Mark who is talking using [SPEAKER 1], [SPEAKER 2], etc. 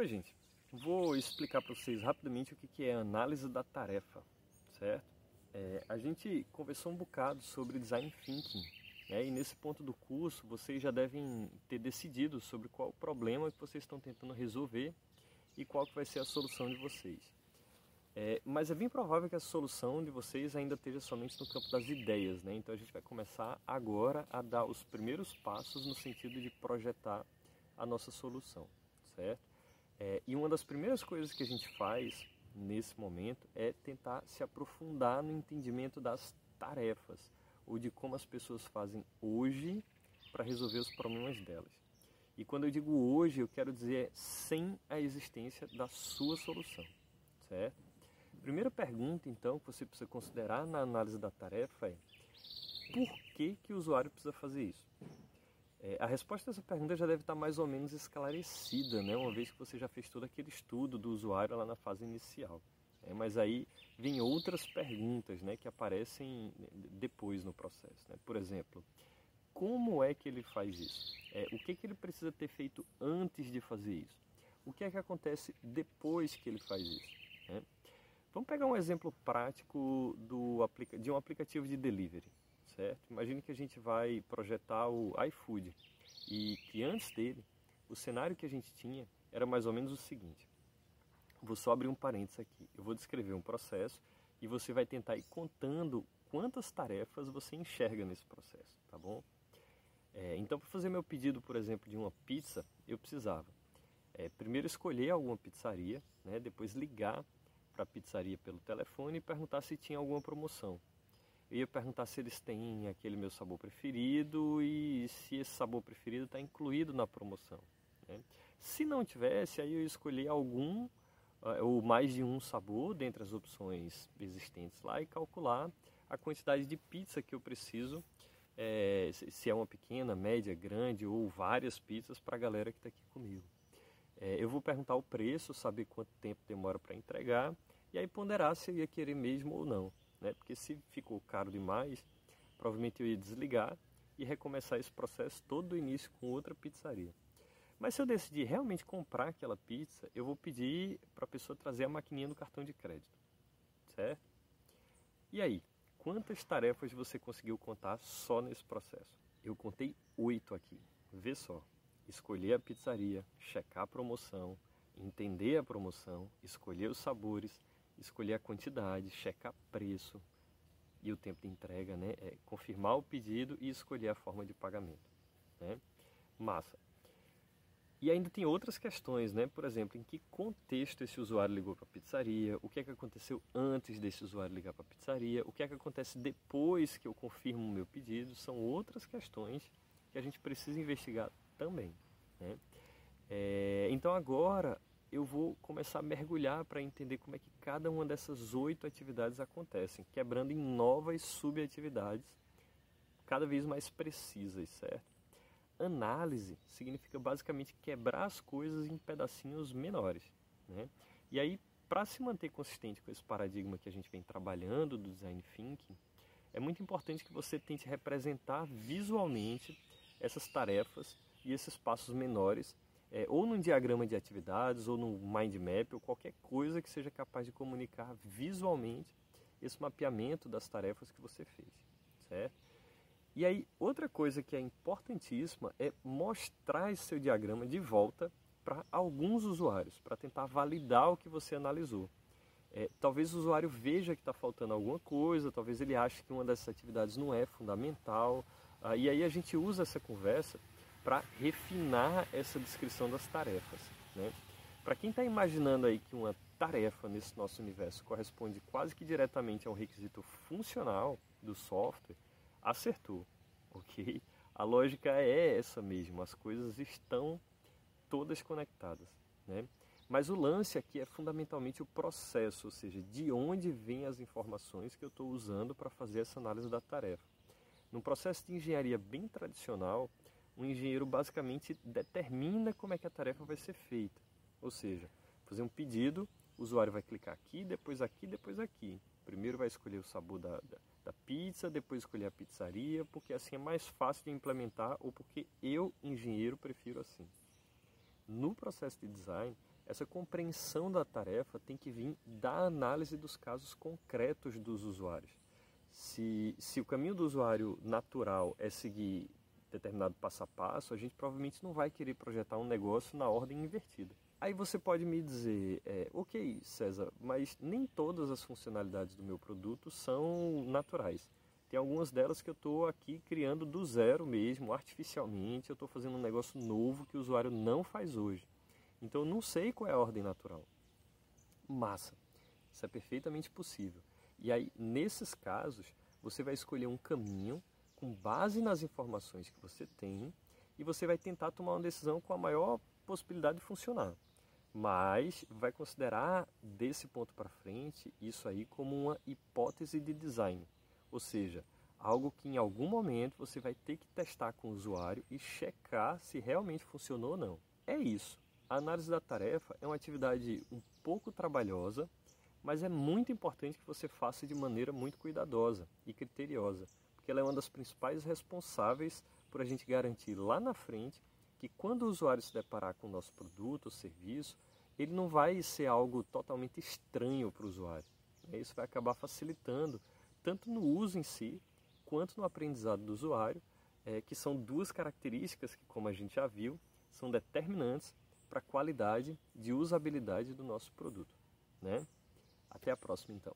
[SPEAKER 1] Oi, gente. Vou explicar para vocês rapidamente o que é análise da tarefa, certo? É, a gente conversou um bocado sobre design thinking, né? e nesse ponto do curso vocês já devem ter decidido sobre qual problema que vocês estão tentando resolver e qual que vai ser a solução de vocês. É, mas é bem provável que a solução de vocês ainda esteja somente no campo das ideias, né? Então a gente vai começar agora a dar os primeiros passos no sentido de projetar a nossa solução, certo? É, e uma das primeiras coisas que a gente faz nesse momento é tentar se aprofundar no entendimento das tarefas ou de como as pessoas fazem hoje para resolver os problemas delas. E quando eu digo hoje, eu quero dizer sem a existência da sua solução, certo? Primeira pergunta, então, que você precisa considerar na análise da tarefa é por que, que o usuário precisa fazer isso? É, a resposta a essa pergunta já deve estar mais ou menos esclarecida, né? uma vez que você já fez todo aquele estudo do usuário lá na fase inicial. É, mas aí vem outras perguntas né, que aparecem depois no processo. Né? Por exemplo, como é que ele faz isso? É, o que, que ele precisa ter feito antes de fazer isso? O que é que acontece depois que ele faz isso? Né? Vamos pegar um exemplo prático do, de um aplicativo de delivery certo? Imagine que a gente vai projetar o iFood e que antes dele, o cenário que a gente tinha era mais ou menos o seguinte. Vou só abrir um parênteses aqui. Eu vou descrever um processo e você vai tentar ir contando quantas tarefas você enxerga nesse processo, tá bom? É, então, para fazer meu pedido, por exemplo, de uma pizza, eu precisava é, primeiro escolher alguma pizzaria, né, depois ligar para a pizzaria pelo telefone e perguntar se tinha alguma promoção. Eu ia perguntar se eles têm aquele meu sabor preferido e se esse sabor preferido está incluído na promoção. Né? Se não tivesse, aí eu escolhi algum uh, ou mais de um sabor dentre as opções existentes lá e calcular a quantidade de pizza que eu preciso, é, se é uma pequena, média, grande ou várias pizzas para a galera que está aqui comigo. É, eu vou perguntar o preço, saber quanto tempo demora para entregar e aí ponderar se eu ia querer mesmo ou não né? Porque se ficou caro demais, provavelmente eu ia desligar e recomeçar esse processo todo do início com outra pizzaria. Mas se eu decidir realmente comprar aquela pizza, eu vou pedir para a pessoa trazer a maquininha do cartão de crédito, certo? E aí, quantas tarefas você conseguiu contar só nesse processo? Eu contei oito aqui. Vê só: escolher a pizzaria, checar a promoção, entender a promoção, escolher os sabores, escolher a quantidade, checar preço e o tempo de entrega, né? É confirmar o pedido e escolher a forma de pagamento, né? Massa. E ainda tem outras questões, né? Por exemplo, em que contexto esse usuário ligou para a pizzaria, o que é que aconteceu antes desse usuário ligar para a pizzaria, o que é que acontece depois que eu confirmo o meu pedido, são outras questões que a gente precisa investigar também. Né? É, então agora eu vou começar a mergulhar para entender como é que cada uma dessas oito atividades acontecem, quebrando em novas subatividades cada vez mais precisas, certo? Análise significa basicamente quebrar as coisas em pedacinhos menores, né? E aí, para se manter consistente com esse paradigma que a gente vem trabalhando do design thinking, é muito importante que você tente representar visualmente essas tarefas e esses passos menores é, ou num diagrama de atividades, ou no mind map, ou qualquer coisa que seja capaz de comunicar visualmente esse mapeamento das tarefas que você fez, certo? E aí, outra coisa que é importantíssima é mostrar esse seu diagrama de volta para alguns usuários, para tentar validar o que você analisou. É, talvez o usuário veja que está faltando alguma coisa, talvez ele ache que uma dessas atividades não é fundamental, ah, e aí a gente usa essa conversa para refinar essa descrição das tarefas. Né? Para quem está imaginando aí que uma tarefa nesse nosso universo corresponde quase que diretamente a um requisito funcional do software, acertou, ok? A lógica é essa mesmo, as coisas estão todas conectadas, né? Mas o lance aqui é fundamentalmente o processo, ou seja, de onde vêm as informações que eu estou usando para fazer essa análise da tarefa. Num processo de engenharia bem tradicional, o engenheiro basicamente determina como é que a tarefa vai ser feita. Ou seja, fazer um pedido, o usuário vai clicar aqui, depois aqui, depois aqui. Primeiro vai escolher o sabor da, da, da pizza, depois escolher a pizzaria, porque assim é mais fácil de implementar ou porque eu, engenheiro, prefiro assim. No processo de design, essa compreensão da tarefa tem que vir da análise dos casos concretos dos usuários. Se, se o caminho do usuário natural é seguir determinado passo a passo, a gente provavelmente não vai querer projetar um negócio na ordem invertida. Aí você pode me dizer, é, ok, César, mas nem todas as funcionalidades do meu produto são naturais. Tem algumas delas que eu estou aqui criando do zero mesmo, artificialmente. Eu estou fazendo um negócio novo que o usuário não faz hoje. Então eu não sei qual é a ordem natural. Massa. Isso é perfeitamente possível. E aí, nesses casos, você vai escolher um caminho com base nas informações que você tem e você vai tentar tomar uma decisão com a maior possibilidade de funcionar mas vai considerar desse ponto para frente isso aí como uma hipótese de design, ou seja, algo que em algum momento você vai ter que testar com o usuário e checar se realmente funcionou ou não. É isso. A análise da tarefa é uma atividade um pouco trabalhosa, mas é muito importante que você faça de maneira muito cuidadosa e criteriosa, ela é uma das principais responsáveis por a gente garantir lá na frente que quando o usuário se deparar com o nosso produto ou serviço, ele não vai ser algo totalmente estranho para o usuário. Né? Isso vai acabar facilitando tanto no uso em si, quanto no aprendizado do usuário, é, que são duas características que, como a gente já viu, são determinantes para a qualidade de usabilidade do nosso produto. Né? Até a próxima, então.